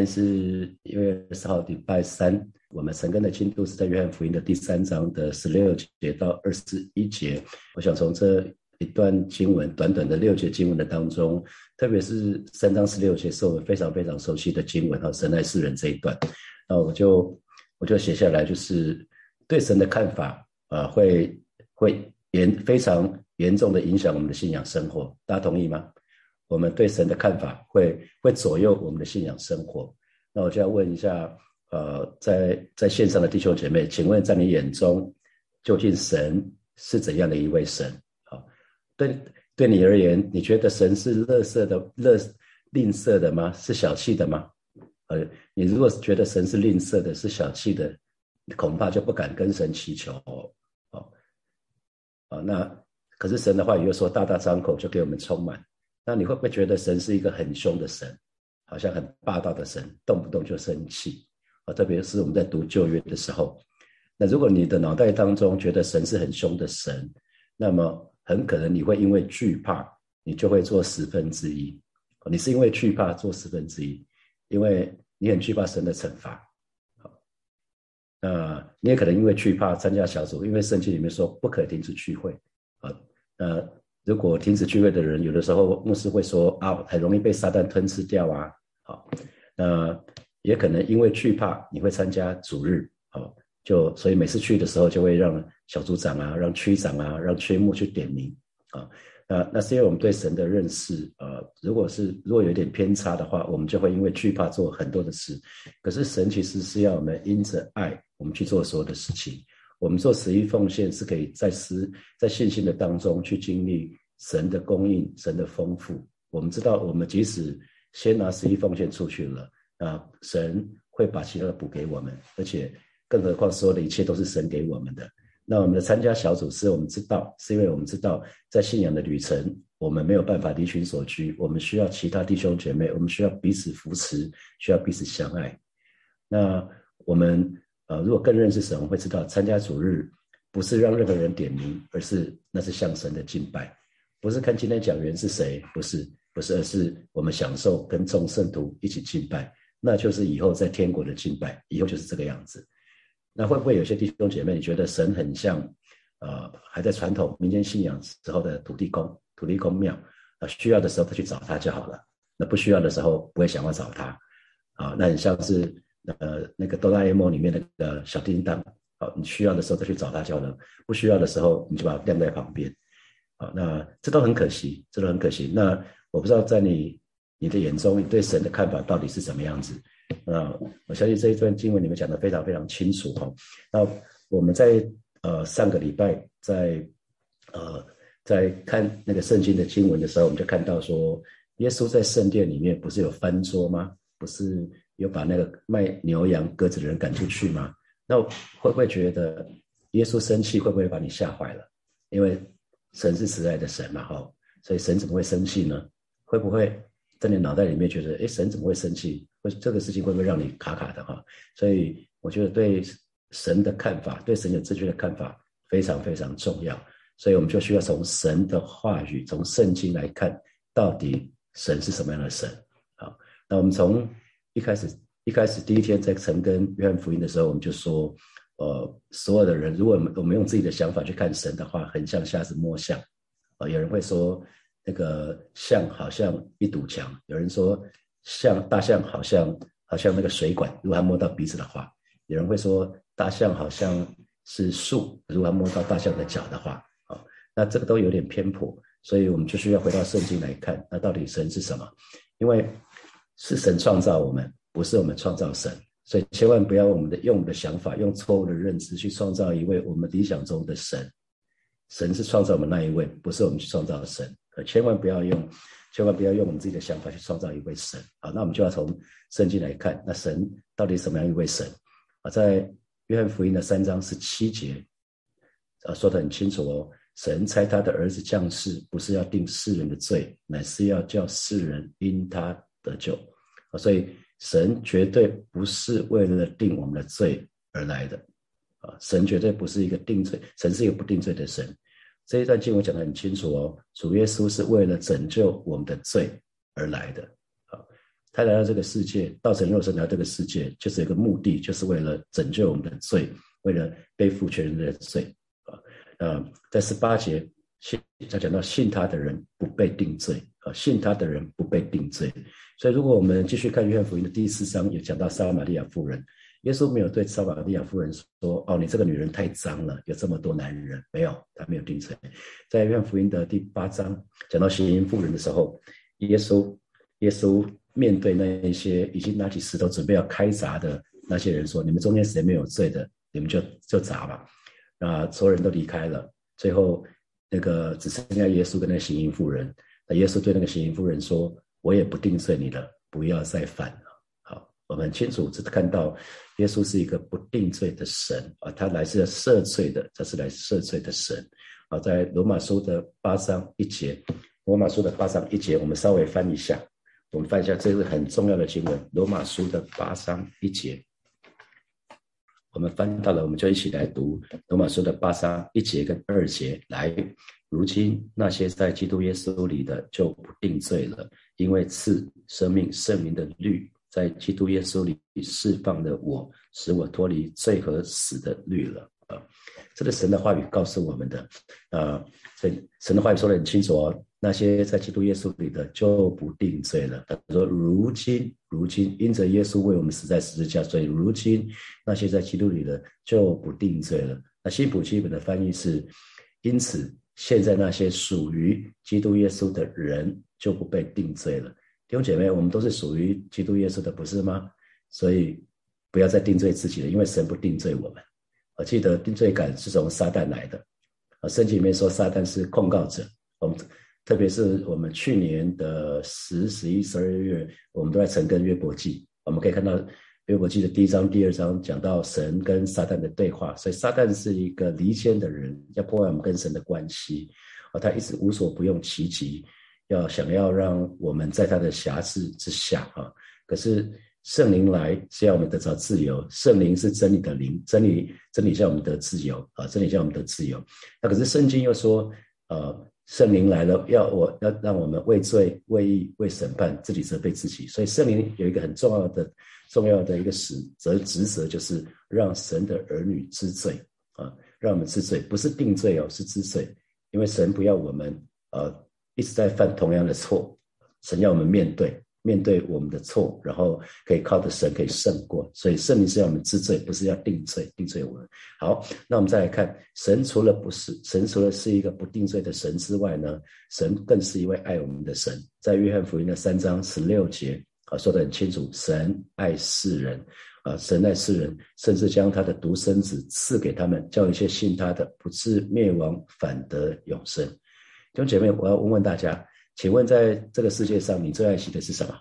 天是一月二十号，礼拜三。我们神根的进度是在约翰福音的第三章的十六节到二十一节。我想从这一段经文，短短的六节经文的当中，特别是三章十六节是我们非常非常熟悉的经文哈，神爱世人这一段，那我就我就写下来，就是对神的看法啊，会会严非常严重的影响我们的信仰生活。大家同意吗？我们对神的看法会会左右我们的信仰生活。那我就要问一下，呃，在在线上的弟兄姐妹，请问在你眼中，究竟神是怎样的一位神？好，对对你而言，你觉得神是乐色的、乐吝啬的吗？是小气的吗？呃，你如果觉得神是吝啬的、是小气的，恐怕就不敢跟神祈求哦。哦，那可是神的话语又说，大大张口就给我们充满。那你会不会觉得神是一个很凶的神，好像很霸道的神，动不动就生气啊？特别是我们在读旧约的时候，那如果你的脑袋当中觉得神是很凶的神，那么很可能你会因为惧怕，你就会做十分之一。你是因为惧怕做十分之一，因为你很惧怕神的惩罚。好，那你也可能因为惧怕参加小组，因为圣经里面说不可停止聚会啊，那。如果停止聚会的人，有的时候牧师会说啊，很容易被撒旦吞吃掉啊。好，那也可能因为惧怕，你会参加主日，好，就所以每次去的时候，就会让小组长啊、让区长啊、让区牧去点名啊。那那是因为我们对神的认识，呃，如果是如果有点偏差的话，我们就会因为惧怕做很多的事。可是神其实是要我们因着爱，我们去做所有的事情。我们做十一奉献是可以在思在信心的当中去经历神的供应、神的丰富。我们知道，我们即使先拿十一奉献出去了，啊，神会把其他的补给我们，而且更何况所有的一切都是神给我们的。那我们的参加小组是我们知道，是因为我们知道在信仰的旅程，我们没有办法离群所居，我们需要其他弟兄姐妹，我们需要彼此扶持，需要彼此相爱。那我们。呃，如果更认识神，会知道参加主日不是让任何人点名，而是那是向神的敬拜，不是看今天讲员是谁，不是，不是，而是我们享受跟众圣徒一起敬拜，那就是以后在天国的敬拜，以后就是这个样子。那会不会有些弟兄姐妹，你觉得神很像，呃，还在传统民间信仰时候的土地公、土地公庙，啊，需要的时候他去找他就好了，那不需要的时候不会想要找他，啊，那很像是。呃，那个哆啦 A 梦里面那个小叮当，好，你需要的时候再去找他就好了，不需要的时候你就把它晾在旁边，好，那这都很可惜，这都很可惜。那我不知道在你你的眼中，你对神的看法到底是什么样子？啊，我相信这一段经文你们讲的非常非常清楚哈。那我们在呃上个礼拜在呃在看那个圣经的经文的时候，我们就看到说，耶稣在圣殿里面不是有翻桌吗？不是。有把那个卖牛羊鸽子的人赶出去吗？那会不会觉得耶稣生气？会不会把你吓坏了？因为神是慈爱的神嘛，哈，所以神怎么会生气呢？会不会在你脑袋里面觉得，哎，神怎么会生气？会这个事情会不会让你卡卡的哈？所以我觉得对神的看法，对神有正确的看法非常非常重要。所以我们就需要从神的话语，从圣经来看，到底神是什么样的神？好，那我们从。一开始，一开始第一天在晨跟约翰福音的时候，我们就说，呃，所有的人，如果我们我们用自己的想法去看神的话，很像瞎子摸象。啊，有人会说，那个象好像一堵墙；有人说，像大象好像好像那个水管，如果它摸到鼻子的话；有人会说，大象好像是树，如果它摸到大象的脚的话。啊，那这个都有点偏颇，所以我们就需要回到圣经来看，那到底神是什么？因为。是神创造我们，不是我们创造神，所以千万不要我们的用我们的想法，用错误的认知去创造一位我们理想中的神。神是创造我们那一位，不是我们去创造的神。可千万不要用，千万不要用我们自己的想法去创造一位神。好，那我们就要从圣经来看，那神到底什么样一位神？啊，在约翰福音的三章十七节，啊，说得很清楚哦。神差他的儿子降世，不是要定世人的罪，乃是要叫世人因他得救。所以神绝对不是为了定我们的罪而来的，啊，神绝对不是一个定罪，神是一个不定罪的神。这一段经文讲得很清楚哦，主耶稣是为了拯救我们的罪而来的，啊，他来到这个世界，道成肉身来到这个世界，就是一个目的，就是为了拯救我们的罪，为了背负全人的罪啊。呃，在十八节信他讲到信他的人不被定罪啊，信他的人不被定罪。所以，如果我们继续看约翰福音的第四章，有讲到撒玛利亚妇人，耶稣没有对撒玛利亚妇人说：“哦，你这个女人太脏了，有这么多男人。”没有，他没有定罪。在约翰福音的第八章讲到行淫妇人的时候，耶稣耶稣。面对那一些已经拿起石头准备要开砸的那些人说：“你们中间谁没有罪的，你们就就砸吧。”那所有人都离开了，最后那个只剩下耶稣跟那个行淫妇人。那耶稣对那个行淫妇人说：“我也不定罪你了，不要再犯了。”好，我们清楚只看到耶稣是一个不定罪的神啊，他来自赦罪的，他是来赦罪的神好。在罗马书的八章一节，罗马书的八章一节，我们稍微翻一下。我们翻一下，这是很重要的经文，《罗马书》的八章一节。我们翻到了，我们就一起来读《罗马书》的八章一节跟二节。来，如今那些在基督耶稣里的就不定罪了，因为赐生命圣灵的律在基督耶稣里释放了我，使我脱离罪和死的律了。啊，这个神的话语告诉我们的，啊，神神的话语说得很清楚哦。那些在基督耶稣里的就不定罪了。他说：“如今，如今因着耶稣为我们死在十字架，所以如今那些在基督里的就不定罪了。”那新普基本的翻译是：“因此，现在那些属于基督耶稣的人就不被定罪了。”弟兄姐妹，我们都是属于基督耶稣的，不是吗？所以不要再定罪自己了，因为神不定罪我们。我记得定罪感是从撒旦来的。啊，圣经里面说撒旦是控告者。我们。特别是我们去年的十、十一、十二月，我们都在陈跟约伯记。我们可以看到因为我记得第一章、第二章讲到神跟撒旦的对话。所以撒旦是一个离间的人，要破坏我们跟神的关系。啊，他一直无所不用其极，要想要让我们在他的辖制之下。啊，可是圣灵来是要我们得到自由。圣灵是真理的灵，真理真理叫我们得自由。啊，真理叫我们得自由。那可是圣经又说，呃。圣灵来了，要我要让我们为罪、为义、为审判，自己责备自己。所以圣灵有一个很重要的、重要的一个使责职责，就是让神的儿女知罪啊，让我们知罪，不是定罪哦，是知罪。因为神不要我们呃一直在犯同样的错，神要我们面对。面对我们的错，然后可以靠着神可以胜过，所以圣灵是要我们知罪，不是要定罪，定罪我们。好，那我们再来看，神除了不是神除了是一个不定罪的神之外呢，神更是一位爱我们的神。在约翰福音的三章十六节啊，说得很清楚，神爱世人啊，神爱世人，甚至将他的独生子赐给他们，叫一切信他的不至灭亡，反得永生。弟兄姐妹，我要问问大家。请问，在这个世界上，你最爱惜的是什么？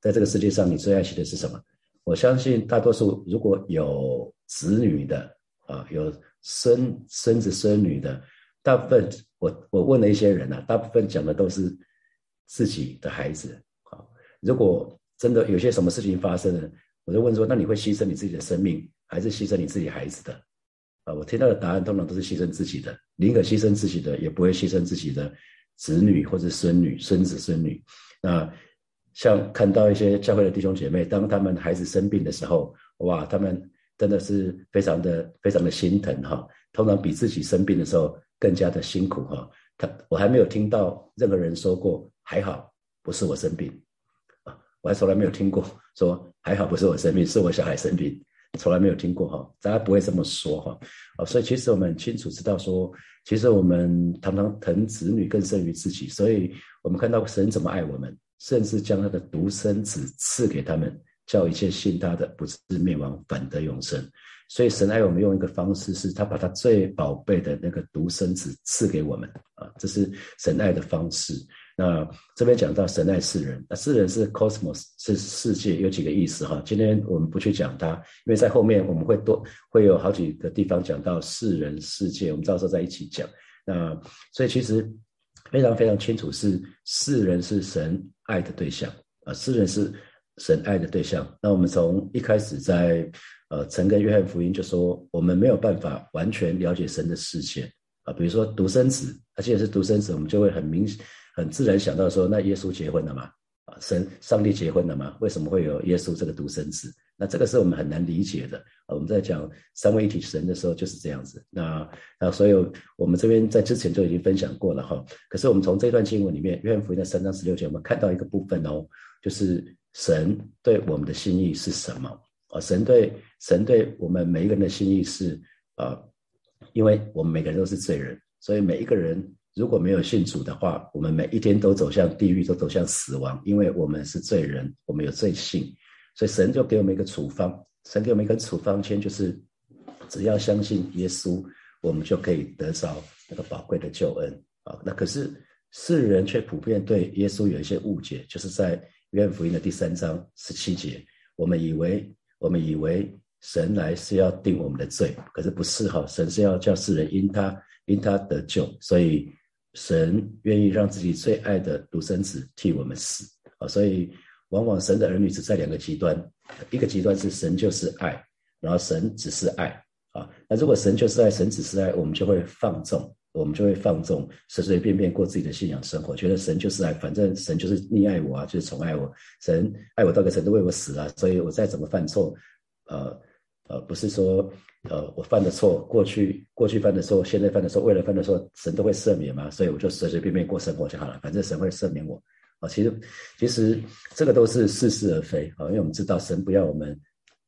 在这个世界上，你最爱惜的是什么？我相信大多数如果有子女的啊，有孙孙子孙女的，大部分我我问了一些人呐，大部分讲的都是自己的孩子啊。如果真的有些什么事情发生了，我就问说，那你会牺牲你自己的生命，还是牺牲你自己孩子的？啊，我听到的答案通常都是牺牲自己的，宁可牺牲自己的，也不会牺牲自己的。子女或者孙女、孙子孙女，那像看到一些教会的弟兄姐妹，当他们孩子生病的时候，哇，他们真的是非常的、非常的心疼哈。通常比自己生病的时候更加的辛苦哈。他我还没有听到任何人说过还好不是我生病啊，我还从来没有听过说还好不是我生病，是我小孩生病。从来没有听过哈，大家不会这么说哈，哦，所以其实我们清楚知道说，其实我们常常疼子女更胜于自己，所以我们看到神怎么爱我们，甚至将他的独生子赐给他们，叫一切信他的不至灭亡，反得永生。所以神爱我们用一个方式，是他把他最宝贝的那个独生子赐给我们啊，这是神爱的方式。那这边讲到神爱世人，那世人是 cosmos 是世界，有几个意思哈？今天我们不去讲它，因为在后面我们会多会有好几个地方讲到世人世界，我们到时候再一起讲。那所以其实非常非常清楚，是世人是神爱的对象啊，世人是神爱的对象。那我们从一开始在呃陈跟约翰福音就说，我们没有办法完全了解神的世界啊，比如说独生子，而且是独生子，我们就会很明显。很自然想到说，那耶稣结婚了嘛？啊，神上帝结婚了吗？为什么会有耶稣这个独生子？那这个是我们很难理解的。我们在讲三位一体神的时候就是这样子。那那所以我们这边在之前就已经分享过了哈。可是我们从这段经文里面，约翰福音的三章十六节，我们看到一个部分哦，就是神对我们的心意是什么啊？神对神对我们每一个人的心意是啊，因为我们每个人都是罪人，所以每一个人。如果没有信主的话，我们每一天都走向地狱，都走向死亡，因为我们是罪人，我们有罪性，所以神就给我们一个处方，神给我们一个处方签，就是只要相信耶稣，我们就可以得着那个宝贵的救恩啊。那可是世人却普遍对耶稣有一些误解，就是在约翰福音的第三章十七节，我们以为我们以为神来是要定我们的罪，可是不是哈，神是要叫世人因他因他得救，所以。神愿意让自己最爱的独生子替我们死啊，所以往往神的儿女只在两个极端，一个极端是神就是爱，然后神只是爱啊。那如果神就是爱，神只是爱，我们就会放纵，我们就会放纵，随随便便过自己的信仰生活，觉得神就是爱，反正神就是溺爱我啊，就是宠爱我，神爱我到个程度为我死了，所以我再怎么犯错，呃。呃，不是说，呃，我犯的错，过去过去犯的错，现在犯的错，未来犯的错，神都会赦免吗？所以我就随随便便过生活就好了，反正神会赦免我。啊，其实其实这个都是似是而非啊，因为我们知道神不要我们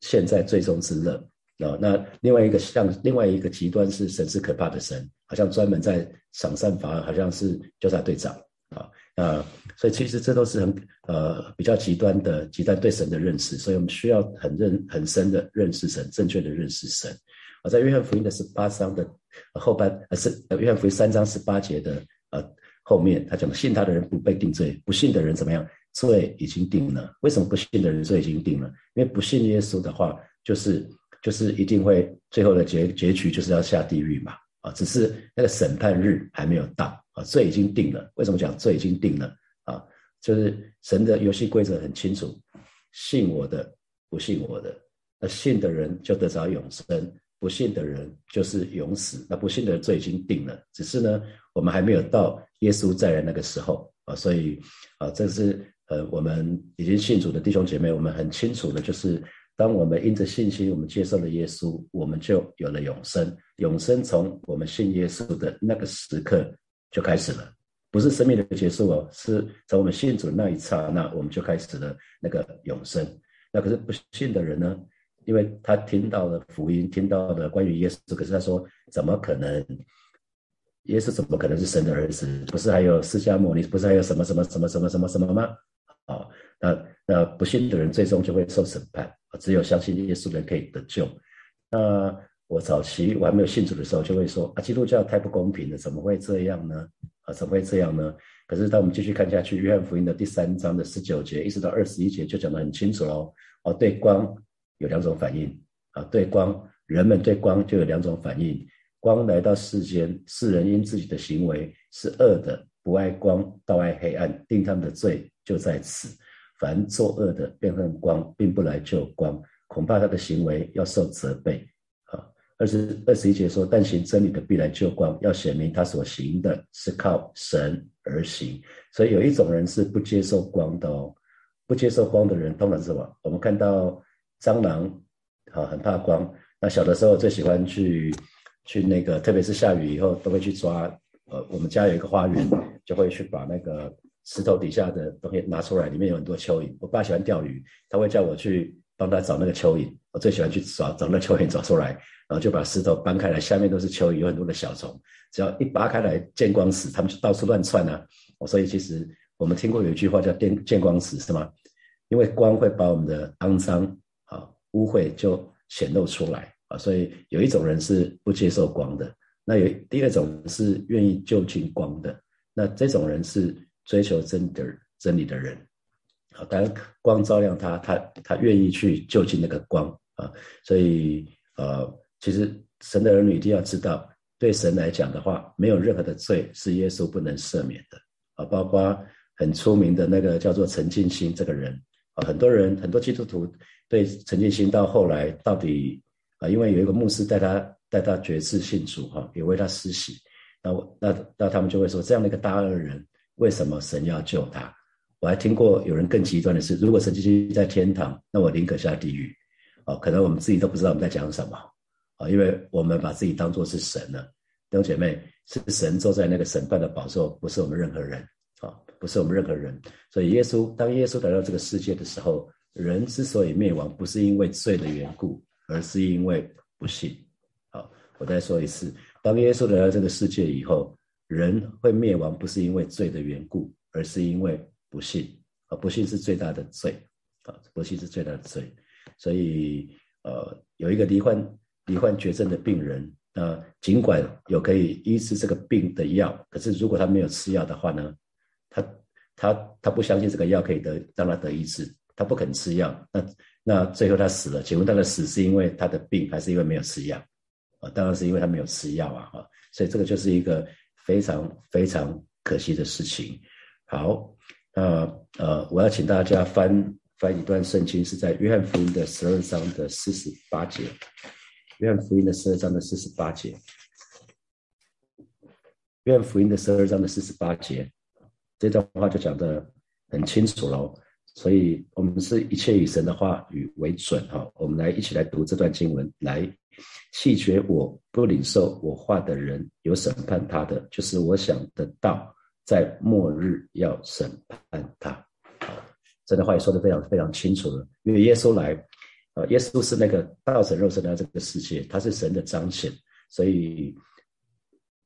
现在最终之乐啊。那另外一个像另外一个极端是神是可怕的神，好像专门在赏善罚，好像是纠察队长啊。啊，所以其实这都是很呃比较极端的极端对神的认识，所以我们需要很认很深的认识神，正确的认识神。啊，在约翰福音的十八章的后半，呃是约翰福音三章十八节的呃后面，他讲信他的人不被定罪，不信的人怎么样？罪已经定了。为什么不信的人罪已经定了？因为不信耶稣的话，就是就是一定会最后的结结局就是要下地狱嘛。啊，只是那个审判日还没有到。啊，罪已经定了。为什么讲罪已经定了？就是神的游戏规则很清楚，信我的，不信我的，那信的人就得着永生，不信的人就是永死。那不信的罪已经定了，只是呢，我们还没有到耶稣再来那个时候啊。所以啊，这是呃，我们已经信主的弟兄姐妹，我们很清楚的，就是当我们因着信心，我们接受了耶稣，我们就有了永生。永生从我们信耶稣的那个时刻。就开始了，不是生命的结束哦，是从我们信主的那一刹那，我们就开始了那个永生。那可是不信的人呢？因为他听到了福音，听到了关于耶稣，可是他说：怎么可能？耶稣怎么可能是神的儿子？不是还有释迦牟尼？不是还有什么什么什么什么什么什么吗？啊，那那不信的人最终就会受审判。只有相信耶稣的人可以得救。那。我早期我还没有信主的时候，就会说啊，基督教太不公平了，怎么会这样呢？啊，怎么会这样呢？可是当我们继续看下去，约翰福音的第三章的十九节一直到二十一节，就讲得很清楚喽。哦，对光有两种反应啊，对光，人们对光就有两种反应。光来到世间，世人因自己的行为是恶的，不爱光，倒爱黑暗，定他们的罪就在此。凡作恶的，便恨光，并不来救光，恐怕他的行为要受责备。二十二十一节说：“但行真理的必然救光，要显明他所行的是靠神而行。所以有一种人是不接受光的哦，不接受光的人通常是什么？我们看到蟑螂，啊，很怕光。那小的时候最喜欢去去那个，特别是下雨以后，都会去抓。呃，我们家有一个花园，就会去把那个石头底下的东西拿出来，里面有很多蚯蚓。我爸喜欢钓鱼，他会叫我去帮他找那个蚯蚓。我最喜欢去找找那蚯蚓找出来。”然后就把石头搬开来，下面都是蚯蚓，有很多的小虫。只要一拔开来，见光死，他们就到处乱窜啊！所以其实我们听过有一句话叫“见见光死”，是吗？因为光会把我们的肮脏啊、污秽就显露出来啊。所以有一种人是不接受光的，那有第二种是愿意就近光的。那这种人是追求真的真理的人啊。当然，光照亮他，他他愿意去就近那个光啊。所以呃。其实神的儿女一定要知道，对神来讲的话，没有任何的罪是耶稣不能赦免的啊！包括很出名的那个叫做陈进兴这个人啊，很多人很多基督徒对陈进兴到后来到底啊，因为有一个牧师带他带他决志信主哈，也为他施洗，那那那他们就会说，这样的一个大恶人，为什么神要救他？我还听过有人更极端的是，如果神继续在天堂，那我宁可下地狱。哦，可能我们自己都不知道我们在讲什么啊，因为我们把自己当作是神了。弟兄姐妹，是神坐在那个审判的宝座，不是我们任何人啊，不是我们任何人。所以耶稣，当耶稣来到这个世界的时候，人之所以灭亡，不是因为罪的缘故，而是因为不信。好，我再说一次，当耶稣来到这个世界以后，人会灭亡，不是因为罪的缘故，而是因为不信。啊，不信是最大的罪啊，不信是最大的罪。所以，呃，有一个罹患罹患绝症的病人，那尽管有可以医治这个病的药，可是如果他没有吃药的话呢，他他他不相信这个药可以得让他得医治，他不肯吃药，那那最后他死了。请问他的死是因为他的病，还是因为没有吃药？啊，当然是因为他没有吃药啊！哈，所以这个就是一个非常非常可惜的事情。好，那呃，我要请大家翻。翻一段圣经是在约翰福音的十二章的四十八节，约翰福音的十二章的四十八节，约翰福音的十二章的四十八节，这段话就讲的很清楚喽。所以，我们是一切以神的话语为准哈。我们来一起来读这段经文，来弃绝我不领受我话的人，有审判他的，就是我想得到，在末日要审判他。神的话也说的非常非常清楚了，因为耶稣来，呃，耶稣是那个道成肉身来这个世界，他是神的彰显，所以，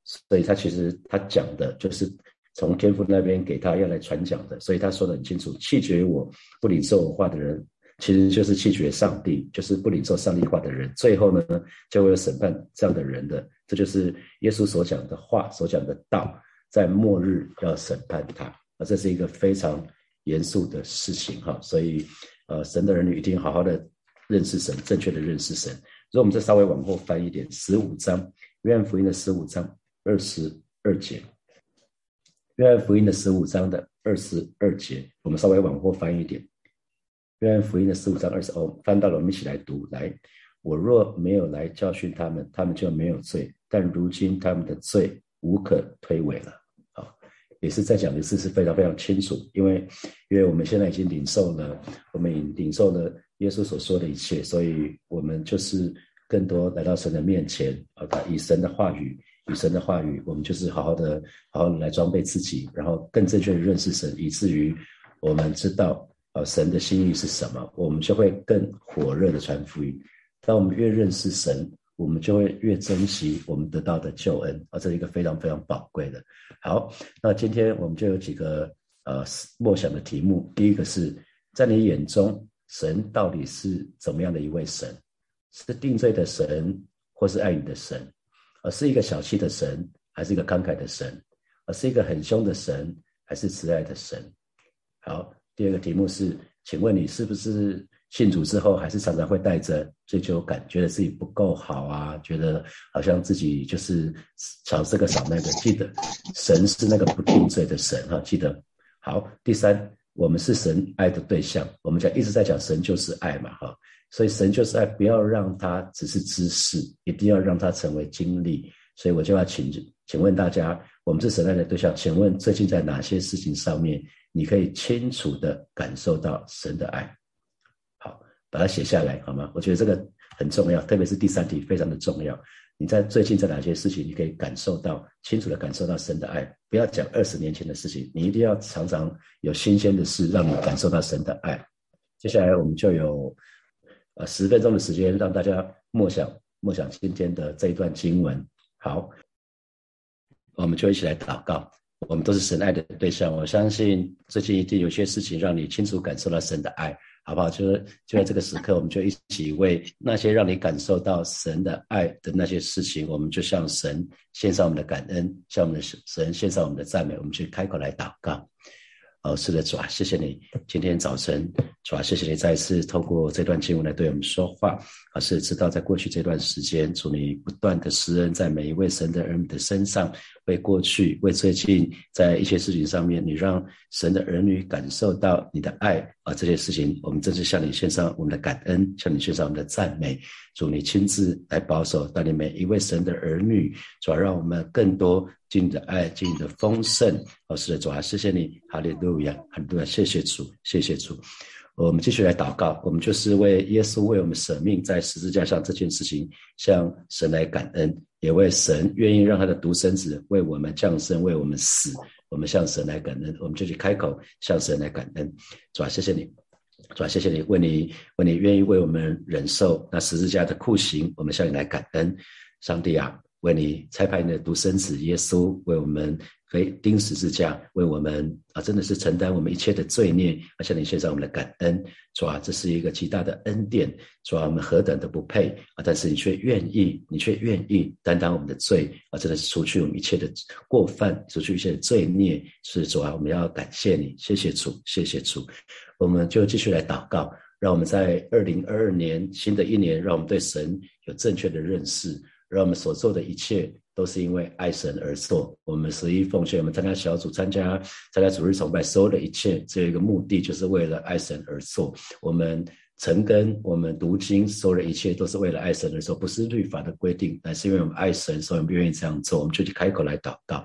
所以他其实他讲的就是从天父那边给他要来传讲的，所以他说的很清楚，弃绝我不领受我话的人，其实就是弃绝上帝，就是不领受上帝话的人，最后呢就会有审判这样的人的，这就是耶稣所讲的话，所讲的道，在末日要审判他，啊，这是一个非常。严肃的事情哈，所以呃，神的儿女一定好好的认识神，正确的认识神。如果我们再稍微往后翻一点，十五章约翰福音的十五章二十二节，约翰福音的十五章的二十二节，我们稍微往后翻一点，约翰福音的十五章二十哦，翻到了，我们一起来读。来，我若没有来教训他们，他们就没有罪；但如今他们的罪无可推诿了。啊也是在讲的事是非常非常清楚，因为因为我们现在已经领受了，我们已领受了耶稣所说的一切，所以我们就是更多来到神的面前啊，以神的话语，以神的话语，我们就是好好的，好好来装备自己，然后更正确的认识神，以至于我们知道啊神的心意是什么，我们就会更火热的传福音。当我们越认识神。我们就会越珍惜我们得到的救恩，啊，这是一个非常非常宝贵的。好，那今天我们就有几个呃默想的题目。第一个是在你眼中，神到底是怎么样的一位神？是定罪的神，或是爱你的神？而是一个小气的神，还是一个慷慨的神？而是一个很凶的神，还是慈爱的神？好，第二个题目是，请问你是不是？信主之后，还是常常会带着追求感，觉得自己不够好啊，觉得好像自己就是少这个少那个。记得神是那个不定罪的神哈，记得好。第三，我们是神爱的对象，我们讲一直在讲神就是爱嘛哈，所以神就是爱，不要让他只是知识，一定要让他成为经历。所以我就要请请问大家，我们是神爱的对象，请问最近在哪些事情上面，你可以清楚的感受到神的爱？把它写下来好吗？我觉得这个很重要，特别是第三题非常的重要。你在最近在哪些事情，你可以感受到清楚的感受到神的爱？不要讲二十年前的事情，你一定要常常有新鲜的事，让你感受到神的爱。接下来我们就有呃十分钟的时间，让大家默想默想今天的这一段经文。好，我们就一起来祷告。我们都是神爱的对象，我相信最近一定有些事情让你清楚感受到神的爱。好不好？就是就在这个时刻，我们就一起为那些让你感受到神的爱的那些事情，我们就向神献上我们的感恩，向我们的神献上我们的赞美。我们去开口来祷告。哦，是的，主啊，谢谢你今天早晨，主啊，谢谢你再一次透过这段经文来对我们说话。而是知道在过去这段时间，主你不断的施恩在每一位神的儿女的身上，为过去，为最近，在一些事情上面，你让神的儿女感受到你的爱啊！这些事情，我们正式向你献上我们的感恩，向你献上我们的赞美。主，你亲自来保守带领每一位神的儿女，主要让我们更多经你的爱，经你的丰盛。哦，是的，主啊，谢谢你，哈利路亚，很多谢谢主，谢谢主。我们继续来祷告，我们就是为耶稣为我们舍命在十字架上这件事情，向神来感恩，也为神愿意让他的独生子为我们降生，为我们死，我们向神来感恩。我们就去开口向神来感恩，主啊，谢谢你，主啊，谢谢你，为你为你愿意为我们忍受那十字架的酷刑，我们向你来感恩，上帝啊，为你差派你的独生子耶稣为我们。可以钉十字架，为我们啊，真的是承担我们一切的罪孽，而向你献上我们的感恩，主啊，这是一个极大的恩典，主啊，我们何等的不配啊，但是你却愿意，你却愿意担当我们的罪啊，真的是除去我们一切的过犯，除去一切的罪孽，是主啊，我们要感谢你，谢谢主，谢谢主，我们就继续来祷告，让我们在二零二二年新的一年，让我们对神有正确的认识，让我们所做的一切。都是因为爱神而做。我们十一奉献，我们参加小组、参加参加主日崇拜，所有的一切，只有一个目的，就是为了爱神而做。我们成根，我们读经，所有的一切都是为了爱神而做，不是律法的规定，乃是因为我们爱神，所以我们愿意这样做。我们就去开口来祷告。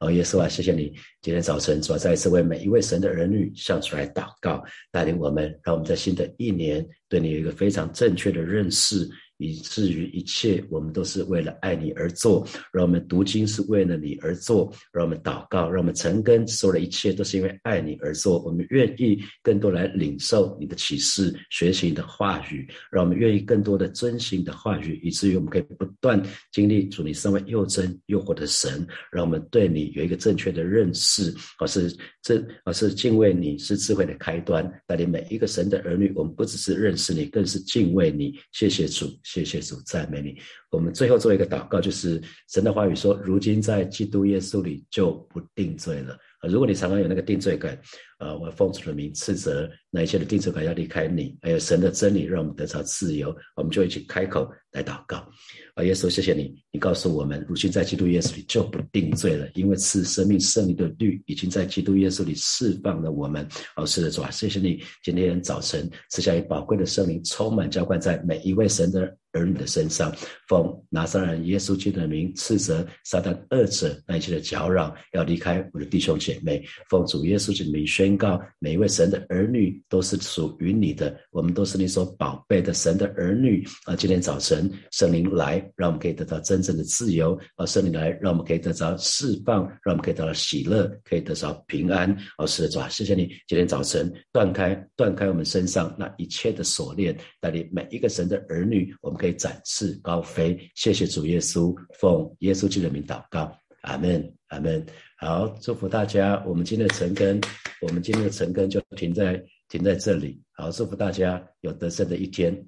哦，耶稣啊，谢谢你今天早晨主要再一次为每一位神的儿女向出来祷告，带领我们，让我们在新的一年对你有一个非常正确的认识。以至于一切，我们都是为了爱你而做；让我们读经是为了你而做；让我们祷告，让我们成根，所有的一切都是因为爱你而做。我们愿意更多来领受你的启示，学习你的话语；让我们愿意更多的遵循的话语，以至于我们可以不断经历主你身为又真又活的神，让我们对你有一个正确的认识，而是这而是敬畏你是智慧的开端。带领每一个神的儿女，我们不只是认识你，更是敬畏你。谢谢主。谢谢主赞美你。我们最后做一个祷告，就是神的话语说：如今在基督耶稣里就不定罪了。啊，如果你常常有那个定罪感，啊，我奉主的名斥责那一切的定罪感要离开你。还有神的真理让我们得到自由，我们就一起开口来祷告。啊，耶稣，谢谢你，你告诉我们，如今在基督耶稣里就不定罪了，因为赐生命圣灵的律已经在基督耶稣里释放了我们。哦，是的，主啊，谢谢你，今天早晨赐下一宝贵的圣灵，充满浇灌在每一位神的。儿女的身上，奉拿撒勒耶稣基督的名斥责撒旦二者那一切的搅扰，要离开我的弟兄姐妹。奉主耶稣基督的名宣告，每一位神的儿女都是属于你的，我们都是你所宝贝的神的儿女。啊，今天早晨圣灵来，让我们可以得到真正的自由；啊，圣灵来，让我们可以得到释放，让我们可以得到喜乐，可以得到平安。哦，是的，主啊，谢谢你，今天早晨断开断开我们身上那一切的锁链，带领每一个神的儿女，我们可以。展翅高飞，谢谢主耶稣，奉耶稣基督的名祷告，阿门，阿门。好，祝福大家，我们今天的晨更，我们今天的晨更就停在停在这里。好，祝福大家有得胜的一天。